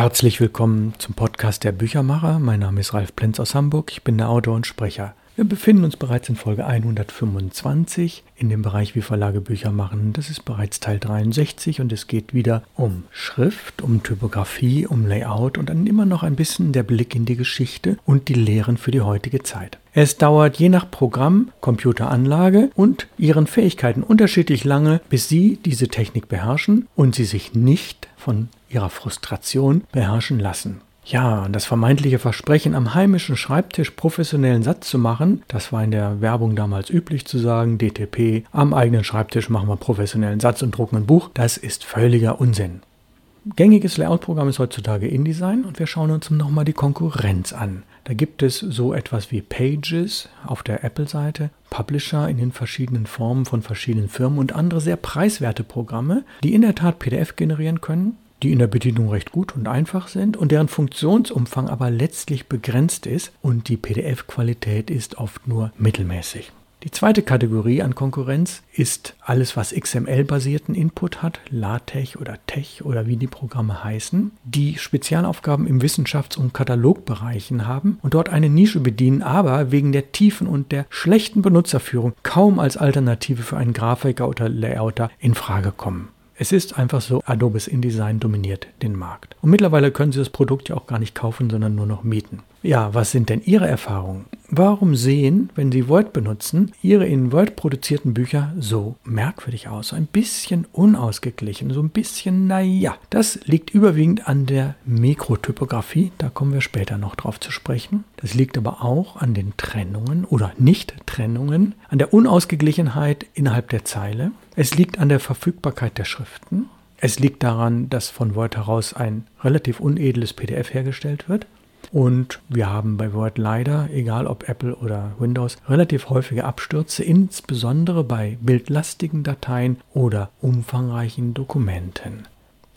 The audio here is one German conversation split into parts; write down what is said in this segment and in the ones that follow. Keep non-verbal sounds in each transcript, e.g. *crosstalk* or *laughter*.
Herzlich willkommen zum Podcast der Büchermacher. Mein Name ist Ralf Plenz aus Hamburg. Ich bin der Autor und Sprecher. Wir befinden uns bereits in Folge 125 in dem Bereich Wie Verlage Bücher machen. Das ist bereits Teil 63 und es geht wieder um Schrift, um Typografie, um Layout und dann immer noch ein bisschen der Blick in die Geschichte und die Lehren für die heutige Zeit. Es dauert je nach Programm, Computeranlage und ihren Fähigkeiten unterschiedlich lange, bis Sie diese Technik beherrschen und Sie sich nicht von Ihrer Frustration beherrschen lassen. Ja, das vermeintliche Versprechen, am heimischen Schreibtisch professionellen Satz zu machen, das war in der Werbung damals üblich zu sagen, DTP, am eigenen Schreibtisch machen wir professionellen Satz und drucken ein Buch, das ist völliger Unsinn. Gängiges Layout-Programm ist heutzutage InDesign und wir schauen uns nochmal die Konkurrenz an. Da gibt es so etwas wie Pages auf der Apple-Seite, Publisher in den verschiedenen Formen von verschiedenen Firmen und andere sehr preiswerte Programme, die in der Tat PDF generieren können, die in der Bedienung recht gut und einfach sind und deren Funktionsumfang aber letztlich begrenzt ist und die PDF-Qualität ist oft nur mittelmäßig. Die zweite Kategorie an Konkurrenz ist alles, was XML-basierten Input hat, LaTeX oder Tech oder wie die Programme heißen, die Spezialaufgaben im Wissenschafts- und Katalogbereichen haben und dort eine Nische bedienen, aber wegen der tiefen und der schlechten Benutzerführung kaum als Alternative für einen Grafiker oder Layouter in Frage kommen. Es ist einfach so, Adobes InDesign dominiert den Markt. Und mittlerweile können Sie das Produkt ja auch gar nicht kaufen, sondern nur noch mieten. Ja, was sind denn Ihre Erfahrungen? Warum sehen, wenn Sie Word benutzen, Ihre in Word produzierten Bücher so merkwürdig aus? So ein bisschen unausgeglichen, so ein bisschen, naja. Das liegt überwiegend an der Mikrotypografie, da kommen wir später noch drauf zu sprechen. Das liegt aber auch an den Trennungen oder Nicht-Trennungen, an der Unausgeglichenheit innerhalb der Zeile. Es liegt an der Verfügbarkeit der Schriften. Es liegt daran, dass von Word heraus ein relativ unedles PDF hergestellt wird. Und wir haben bei Word leider, egal ob Apple oder Windows, relativ häufige Abstürze, insbesondere bei bildlastigen Dateien oder umfangreichen Dokumenten.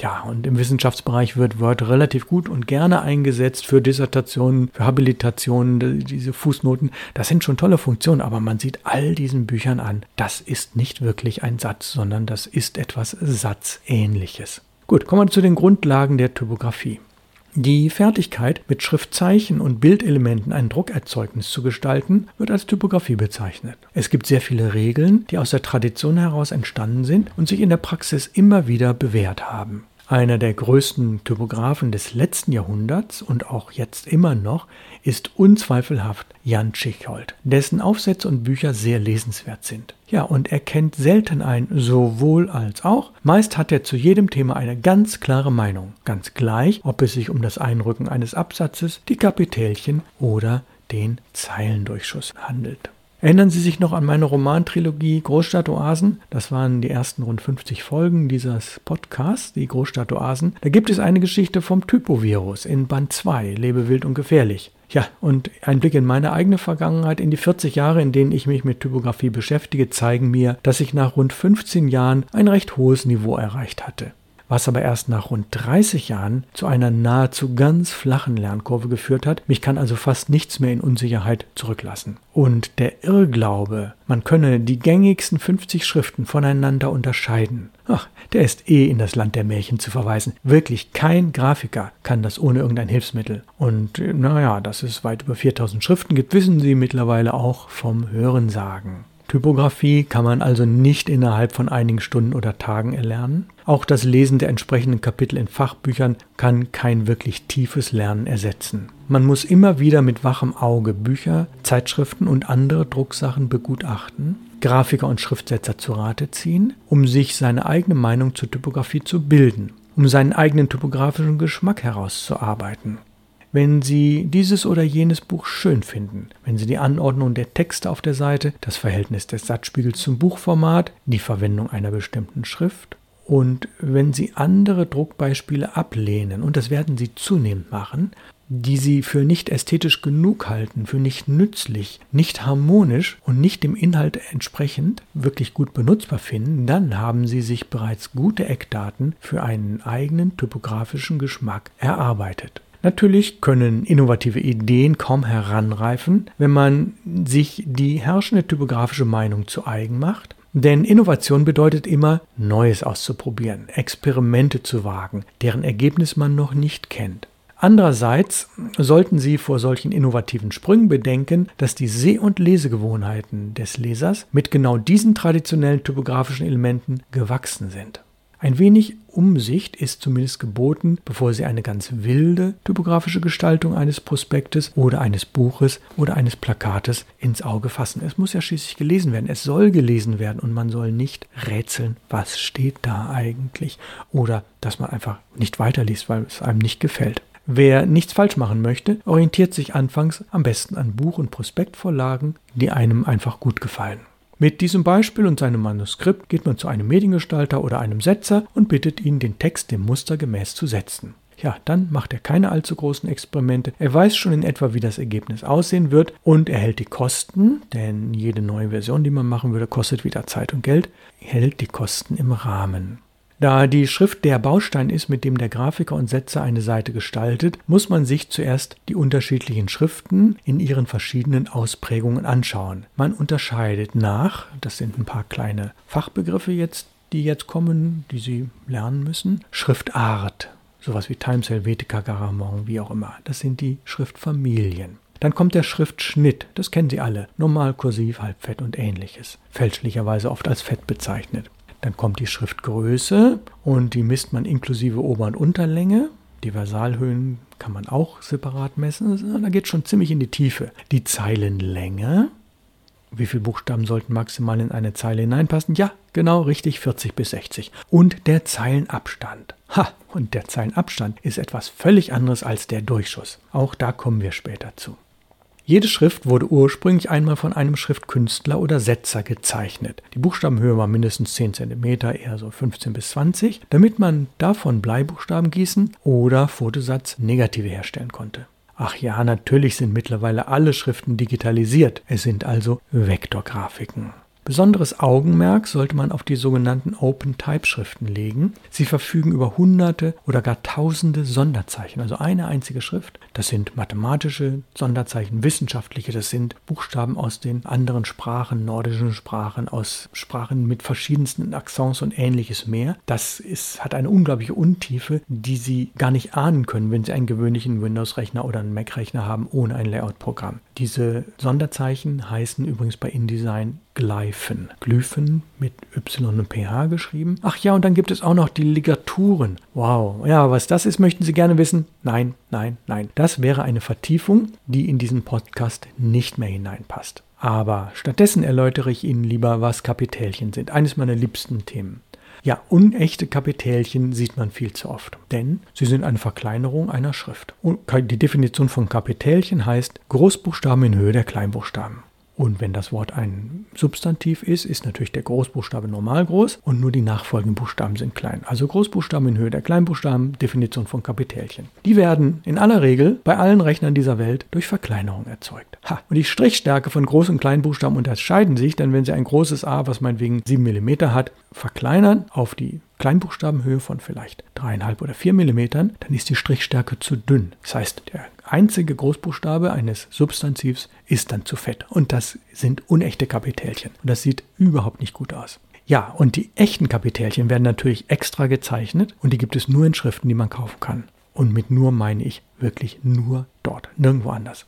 Ja, und im Wissenschaftsbereich wird Word relativ gut und gerne eingesetzt für Dissertationen, für Habilitationen, diese Fußnoten. Das sind schon tolle Funktionen, aber man sieht all diesen Büchern an, das ist nicht wirklich ein Satz, sondern das ist etwas Satzähnliches. Gut, kommen wir zu den Grundlagen der Typografie. Die Fertigkeit, mit Schriftzeichen und Bildelementen ein Druckerzeugnis zu gestalten, wird als Typografie bezeichnet. Es gibt sehr viele Regeln, die aus der Tradition heraus entstanden sind und sich in der Praxis immer wieder bewährt haben. Einer der größten Typografen des letzten Jahrhunderts und auch jetzt immer noch ist unzweifelhaft Jan Tschichold, dessen Aufsätze und Bücher sehr lesenswert sind. Ja, und er kennt selten ein sowohl als auch. Meist hat er zu jedem Thema eine ganz klare Meinung, ganz gleich, ob es sich um das Einrücken eines Absatzes, die Kapitelchen oder den Zeilendurchschuss handelt. Erinnern Sie sich noch an meine Romantrilogie Großstadtoasen? Das waren die ersten rund 50 Folgen dieses Podcasts, die Großstadtoasen. Da gibt es eine Geschichte vom Typovirus in Band 2, Lebe wild und gefährlich. Ja, und ein Blick in meine eigene Vergangenheit, in die 40 Jahre, in denen ich mich mit Typografie beschäftige, zeigen mir, dass ich nach rund 15 Jahren ein recht hohes Niveau erreicht hatte was aber erst nach rund 30 Jahren zu einer nahezu ganz flachen Lernkurve geführt hat. Mich kann also fast nichts mehr in Unsicherheit zurücklassen. Und der Irrglaube, man könne die gängigsten 50 Schriften voneinander unterscheiden, ach, der ist eh in das Land der Märchen zu verweisen. Wirklich kein Grafiker kann das ohne irgendein Hilfsmittel. Und naja, dass es weit über 4000 Schriften gibt, wissen Sie mittlerweile auch vom Hörensagen. Typografie kann man also nicht innerhalb von einigen Stunden oder Tagen erlernen. Auch das Lesen der entsprechenden Kapitel in Fachbüchern kann kein wirklich tiefes Lernen ersetzen. Man muss immer wieder mit wachem Auge Bücher, Zeitschriften und andere Drucksachen begutachten, Grafiker und Schriftsetzer zu Rate ziehen, um sich seine eigene Meinung zur Typografie zu bilden, um seinen eigenen typografischen Geschmack herauszuarbeiten wenn Sie dieses oder jenes Buch schön finden, wenn Sie die Anordnung der Texte auf der Seite, das Verhältnis des Satzspiegels zum Buchformat, die Verwendung einer bestimmten Schrift und wenn Sie andere Druckbeispiele ablehnen, und das werden Sie zunehmend machen, die Sie für nicht ästhetisch genug halten, für nicht nützlich, nicht harmonisch und nicht dem Inhalt entsprechend wirklich gut benutzbar finden, dann haben Sie sich bereits gute Eckdaten für einen eigenen typografischen Geschmack erarbeitet. Natürlich können innovative Ideen kaum heranreifen, wenn man sich die herrschende typografische Meinung zu eigen macht, Denn Innovation bedeutet immer, Neues auszuprobieren, Experimente zu wagen, deren Ergebnis man noch nicht kennt. Andererseits sollten Sie vor solchen innovativen Sprüngen bedenken, dass die Seh- und Lesegewohnheiten des Lesers mit genau diesen traditionellen typografischen Elementen gewachsen sind. Ein wenig Umsicht ist zumindest geboten, bevor Sie eine ganz wilde typografische Gestaltung eines Prospektes oder eines Buches oder eines Plakates ins Auge fassen. Es muss ja schließlich gelesen werden. Es soll gelesen werden und man soll nicht rätseln, was steht da eigentlich oder dass man einfach nicht weiterliest, weil es einem nicht gefällt. Wer nichts falsch machen möchte, orientiert sich anfangs am besten an Buch- und Prospektvorlagen, die einem einfach gut gefallen. Mit diesem Beispiel und seinem Manuskript geht man zu einem Mediengestalter oder einem Setzer und bittet ihn, den Text dem Muster gemäß zu setzen. Ja, dann macht er keine allzu großen Experimente. Er weiß schon in etwa, wie das Ergebnis aussehen wird und er hält die Kosten, denn jede neue Version, die man machen würde, kostet wieder Zeit und Geld, hält die Kosten im Rahmen. Da die Schrift der Baustein ist, mit dem der Grafiker und Setzer eine Seite gestaltet, muss man sich zuerst die unterschiedlichen Schriften in ihren verschiedenen Ausprägungen anschauen. Man unterscheidet nach, das sind ein paar kleine Fachbegriffe jetzt, die jetzt kommen, die Sie lernen müssen, Schriftart, sowas wie Times Helvetica, Garamond, wie auch immer. Das sind die Schriftfamilien. Dann kommt der Schriftschnitt, das kennen Sie alle, normal, kursiv, halbfett und ähnliches, fälschlicherweise oft als fett bezeichnet. Dann kommt die Schriftgröße und die misst man inklusive Ober- und Unterlänge. Die Versalhöhen kann man auch separat messen. Da geht es schon ziemlich in die Tiefe. Die Zeilenlänge. Wie viele Buchstaben sollten maximal in eine Zeile hineinpassen? Ja, genau richtig, 40 bis 60. Und der Zeilenabstand. Ha, und der Zeilenabstand ist etwas völlig anderes als der Durchschuss. Auch da kommen wir später zu. Jede Schrift wurde ursprünglich einmal von einem Schriftkünstler oder Setzer gezeichnet. Die Buchstabenhöhe war mindestens 10 cm, eher so 15 bis 20, damit man davon Bleibuchstaben gießen oder Fotosatz Negative herstellen konnte. Ach ja, natürlich sind mittlerweile alle Schriften digitalisiert. Es sind also Vektorgrafiken. Besonderes Augenmerk sollte man auf die sogenannten Open-Type-Schriften legen. Sie verfügen über hunderte oder gar tausende Sonderzeichen, also eine einzige Schrift. Das sind mathematische Sonderzeichen, wissenschaftliche, das sind Buchstaben aus den anderen Sprachen, nordischen Sprachen, aus Sprachen mit verschiedensten Accents und ähnliches mehr. Das ist, hat eine unglaubliche Untiefe, die Sie gar nicht ahnen können, wenn Sie einen gewöhnlichen Windows-Rechner oder einen Mac-Rechner haben ohne ein Layout-Programm. Diese Sonderzeichen heißen übrigens bei InDesign Glyphen. Glyphen mit Y und PH geschrieben. Ach ja, und dann gibt es auch noch die Ligaturen. Wow. Ja, was das ist, möchten Sie gerne wissen? Nein, nein, nein. Das wäre eine Vertiefung, die in diesen Podcast nicht mehr hineinpasst. Aber stattdessen erläutere ich Ihnen lieber, was Kapitälchen sind. Eines meiner liebsten Themen. Ja, unechte Kapitälchen sieht man viel zu oft, denn sie sind eine Verkleinerung einer Schrift. Und die Definition von Kapitälchen heißt Großbuchstaben in Höhe der Kleinbuchstaben. Und wenn das Wort ein Substantiv ist, ist natürlich der Großbuchstabe normal groß und nur die nachfolgenden Buchstaben sind klein. Also Großbuchstaben in Höhe der Kleinbuchstaben, Definition von Kapitälchen. Die werden in aller Regel bei allen Rechnern dieser Welt durch Verkleinerung erzeugt. Ha, und die Strichstärke von Groß- und Kleinbuchstaben unterscheiden sich, denn wenn Sie ein großes A, was meinetwegen 7 mm hat, verkleinern auf die Kleinbuchstabenhöhe von vielleicht 3,5 oder 4 mm, dann ist die Strichstärke zu dünn. Das heißt, der einzige Großbuchstabe eines Substantivs ist dann zu fett. Und das sind unechte Kapitälchen. Und das sieht überhaupt nicht gut aus. Ja, und die echten Kapitälchen werden natürlich extra gezeichnet und die gibt es nur in Schriften, die man kaufen kann. Und mit nur meine ich wirklich nur dort, nirgendwo anders.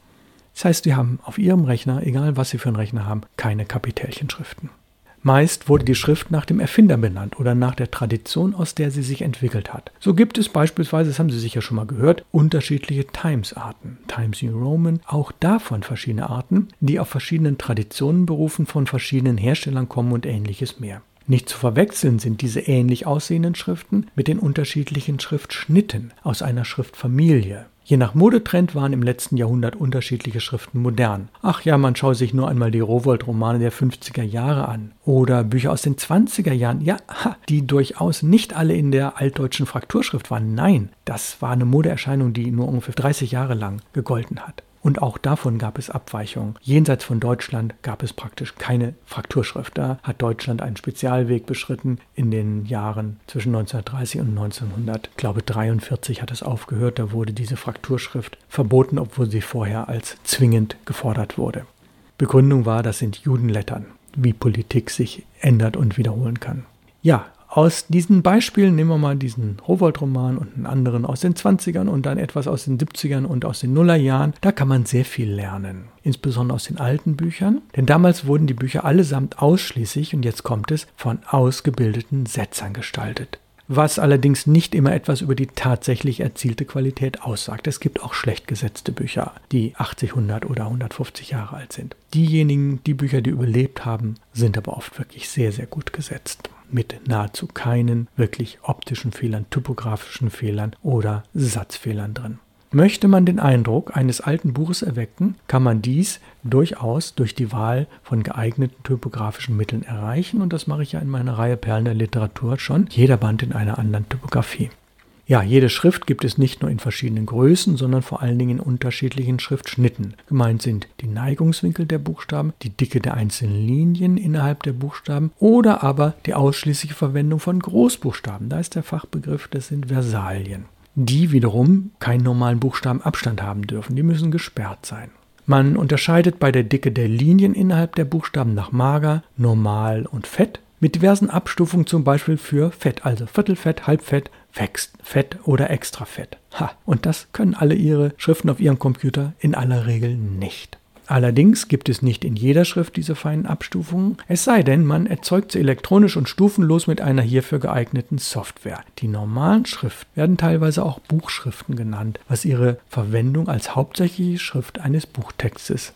Das heißt, Sie haben auf Ihrem Rechner, egal was Sie für einen Rechner haben, keine Kapitälchenschriften. Meist wurde die Schrift nach dem Erfinder benannt oder nach der Tradition, aus der sie sich entwickelt hat. So gibt es beispielsweise, das haben Sie sicher schon mal gehört, unterschiedliche Times-Arten. Times New Roman, auch davon verschiedene Arten, die auf verschiedenen Traditionen berufen, von verschiedenen Herstellern kommen und ähnliches mehr. Nicht zu verwechseln sind diese ähnlich aussehenden Schriften mit den unterschiedlichen Schriftschnitten aus einer Schriftfamilie. Je nach Modetrend waren im letzten Jahrhundert unterschiedliche Schriften modern. Ach ja, man schaue sich nur einmal die Rowold-Romane der 50er Jahre an. Oder Bücher aus den 20er Jahren. Ja, die durchaus nicht alle in der altdeutschen Frakturschrift waren. Nein, das war eine Modeerscheinung, die nur ungefähr 30 Jahre lang gegolten hat. Und auch davon gab es Abweichungen. Jenseits von Deutschland gab es praktisch keine Frakturschrift. Da hat Deutschland einen Spezialweg beschritten in den Jahren zwischen 1930 und 1900. Ich glaube, 43 hat es aufgehört. Da wurde diese Frakturschrift verboten, obwohl sie vorher als zwingend gefordert wurde. Begründung war, das sind Judenlettern. wie Politik sich ändert und wiederholen kann. Ja, aus diesen Beispielen nehmen wir mal diesen Rowold-Roman und einen anderen aus den 20ern und dann etwas aus den 70ern und aus den Nullerjahren. Da kann man sehr viel lernen, insbesondere aus den alten Büchern. Denn damals wurden die Bücher allesamt ausschließlich, und jetzt kommt es, von ausgebildeten Setzern gestaltet was allerdings nicht immer etwas über die tatsächlich erzielte Qualität aussagt. Es gibt auch schlecht gesetzte Bücher, die 80, 100 oder 150 Jahre alt sind. Diejenigen, die Bücher, die überlebt haben, sind aber oft wirklich sehr, sehr gut gesetzt mit nahezu keinen wirklich optischen Fehlern, typografischen Fehlern oder Satzfehlern drin. Möchte man den Eindruck eines alten Buches erwecken, kann man dies durchaus durch die Wahl von geeigneten typografischen Mitteln erreichen und das mache ich ja in meiner Reihe Perlen der Literatur schon, jeder Band in einer anderen Typografie. Ja, jede Schrift gibt es nicht nur in verschiedenen Größen, sondern vor allen Dingen in unterschiedlichen Schriftschnitten. Gemeint sind die Neigungswinkel der Buchstaben, die Dicke der einzelnen Linien innerhalb der Buchstaben oder aber die ausschließliche Verwendung von Großbuchstaben. Da ist der Fachbegriff, das sind Versalien. Die wiederum keinen normalen Buchstabenabstand haben dürfen, die müssen gesperrt sein. Man unterscheidet bei der Dicke der Linien innerhalb der Buchstaben nach mager, normal und fett mit diversen Abstufungen zum Beispiel für Fett, also Viertelfett, Halbfett, Fett oder Extrafett. Ha, und das können alle Ihre Schriften auf Ihrem Computer in aller Regel nicht. Allerdings gibt es nicht in jeder Schrift diese feinen Abstufungen, es sei denn, man erzeugt sie elektronisch und stufenlos mit einer hierfür geeigneten Software. Die normalen Schriften werden teilweise auch Buchschriften genannt, was ihre Verwendung als hauptsächliche Schrift eines Buchtextes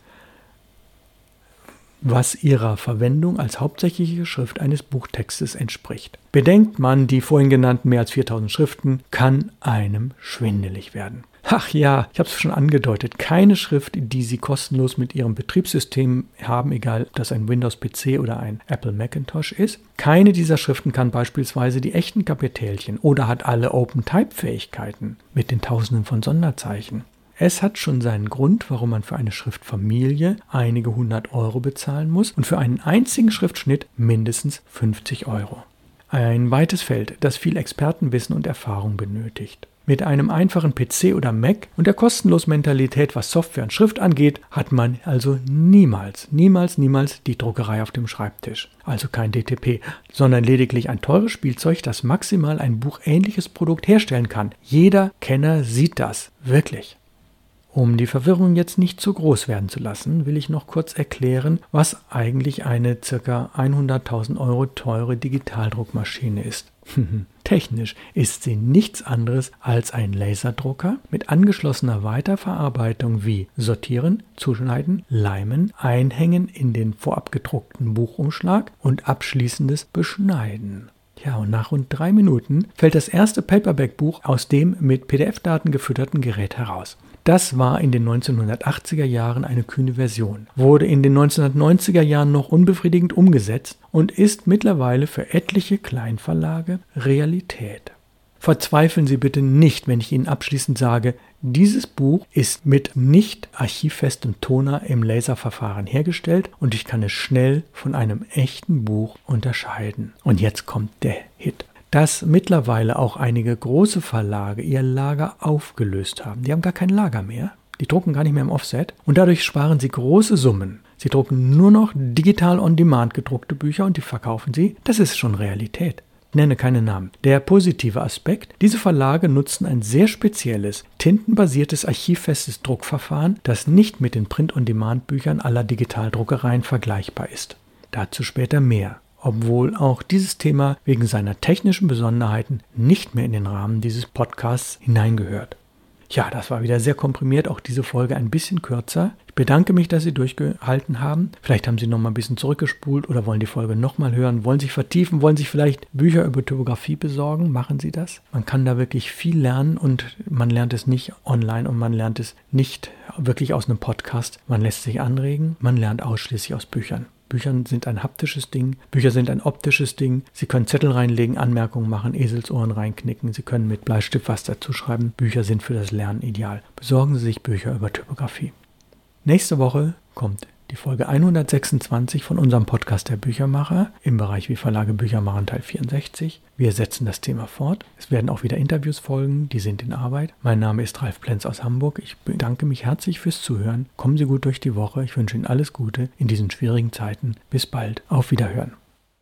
was ihrer Verwendung als hauptsächliche Schrift eines Buchtextes entspricht. Bedenkt man die vorhin genannten mehr als 4000 Schriften, kann einem schwindelig werden. Ach ja, ich habe es schon angedeutet, keine Schrift, die Sie kostenlos mit Ihrem Betriebssystem haben, egal ob das ein Windows-PC oder ein Apple Macintosh ist. Keine dieser Schriften kann beispielsweise die echten Kapitelchen oder hat alle Open-Type-Fähigkeiten mit den Tausenden von Sonderzeichen. Es hat schon seinen Grund, warum man für eine Schriftfamilie einige hundert Euro bezahlen muss und für einen einzigen Schriftschnitt mindestens 50 Euro. Ein weites Feld, das viel Expertenwissen und Erfahrung benötigt. Mit einem einfachen PC oder Mac und der kostenlosen Mentalität, was Software und Schrift angeht, hat man also niemals, niemals, niemals die Druckerei auf dem Schreibtisch. Also kein DTP, sondern lediglich ein teures Spielzeug, das maximal ein buchähnliches Produkt herstellen kann. Jeder Kenner sieht das, wirklich. Um die Verwirrung jetzt nicht zu groß werden zu lassen, will ich noch kurz erklären, was eigentlich eine ca. 100.000 Euro teure Digitaldruckmaschine ist. *laughs* Technisch ist sie nichts anderes als ein Laserdrucker mit angeschlossener Weiterverarbeitung wie Sortieren, Zuschneiden, Leimen, Einhängen in den vorab gedruckten Buchumschlag und abschließendes Beschneiden. Ja, und nach rund drei Minuten fällt das erste Paperback-Buch aus dem mit PDF-Daten gefütterten Gerät heraus. Das war in den 1980er Jahren eine kühne Version, wurde in den 1990er Jahren noch unbefriedigend umgesetzt und ist mittlerweile für etliche Kleinverlage Realität. Verzweifeln Sie bitte nicht, wenn ich Ihnen abschließend sage, dieses Buch ist mit nicht archivfestem Toner im Laserverfahren hergestellt und ich kann es schnell von einem echten Buch unterscheiden. Und jetzt kommt der Hit dass mittlerweile auch einige große Verlage ihr Lager aufgelöst haben. Die haben gar kein Lager mehr. Die drucken gar nicht mehr im Offset und dadurch sparen sie große Summen. Sie drucken nur noch digital on demand gedruckte Bücher und die verkaufen sie. Das ist schon Realität. Ich nenne keine Namen. Der positive Aspekt, diese Verlage nutzen ein sehr spezielles, tintenbasiertes archivfestes Druckverfahren, das nicht mit den Print-on-Demand-Büchern aller Digitaldruckereien vergleichbar ist. Dazu später mehr obwohl auch dieses Thema wegen seiner technischen Besonderheiten nicht mehr in den Rahmen dieses Podcasts hineingehört. Ja, das war wieder sehr komprimiert, auch diese Folge ein bisschen kürzer. Ich bedanke mich, dass Sie durchgehalten haben. Vielleicht haben Sie noch mal ein bisschen zurückgespult oder wollen die Folge noch mal hören, wollen sich vertiefen, wollen sich vielleicht Bücher über Typografie besorgen. Machen Sie das. Man kann da wirklich viel lernen und man lernt es nicht online und man lernt es nicht wirklich aus einem Podcast. Man lässt sich anregen, man lernt ausschließlich aus Büchern. Bücher sind ein haptisches Ding, Bücher sind ein optisches Ding. Sie können Zettel reinlegen, Anmerkungen machen, Eselsohren reinknicken, Sie können mit Bleistift was dazu schreiben. Bücher sind für das Lernen ideal. Besorgen Sie sich Bücher über Typografie. Nächste Woche kommt die Folge 126 von unserem Podcast der Büchermacher im Bereich Wie Verlage Bücher machen Teil 64. Wir setzen das Thema fort. Es werden auch wieder Interviews folgen, die sind in Arbeit. Mein Name ist Ralf Plenz aus Hamburg. Ich bedanke mich herzlich fürs Zuhören. Kommen Sie gut durch die Woche. Ich wünsche Ihnen alles Gute in diesen schwierigen Zeiten. Bis bald. Auf Wiederhören.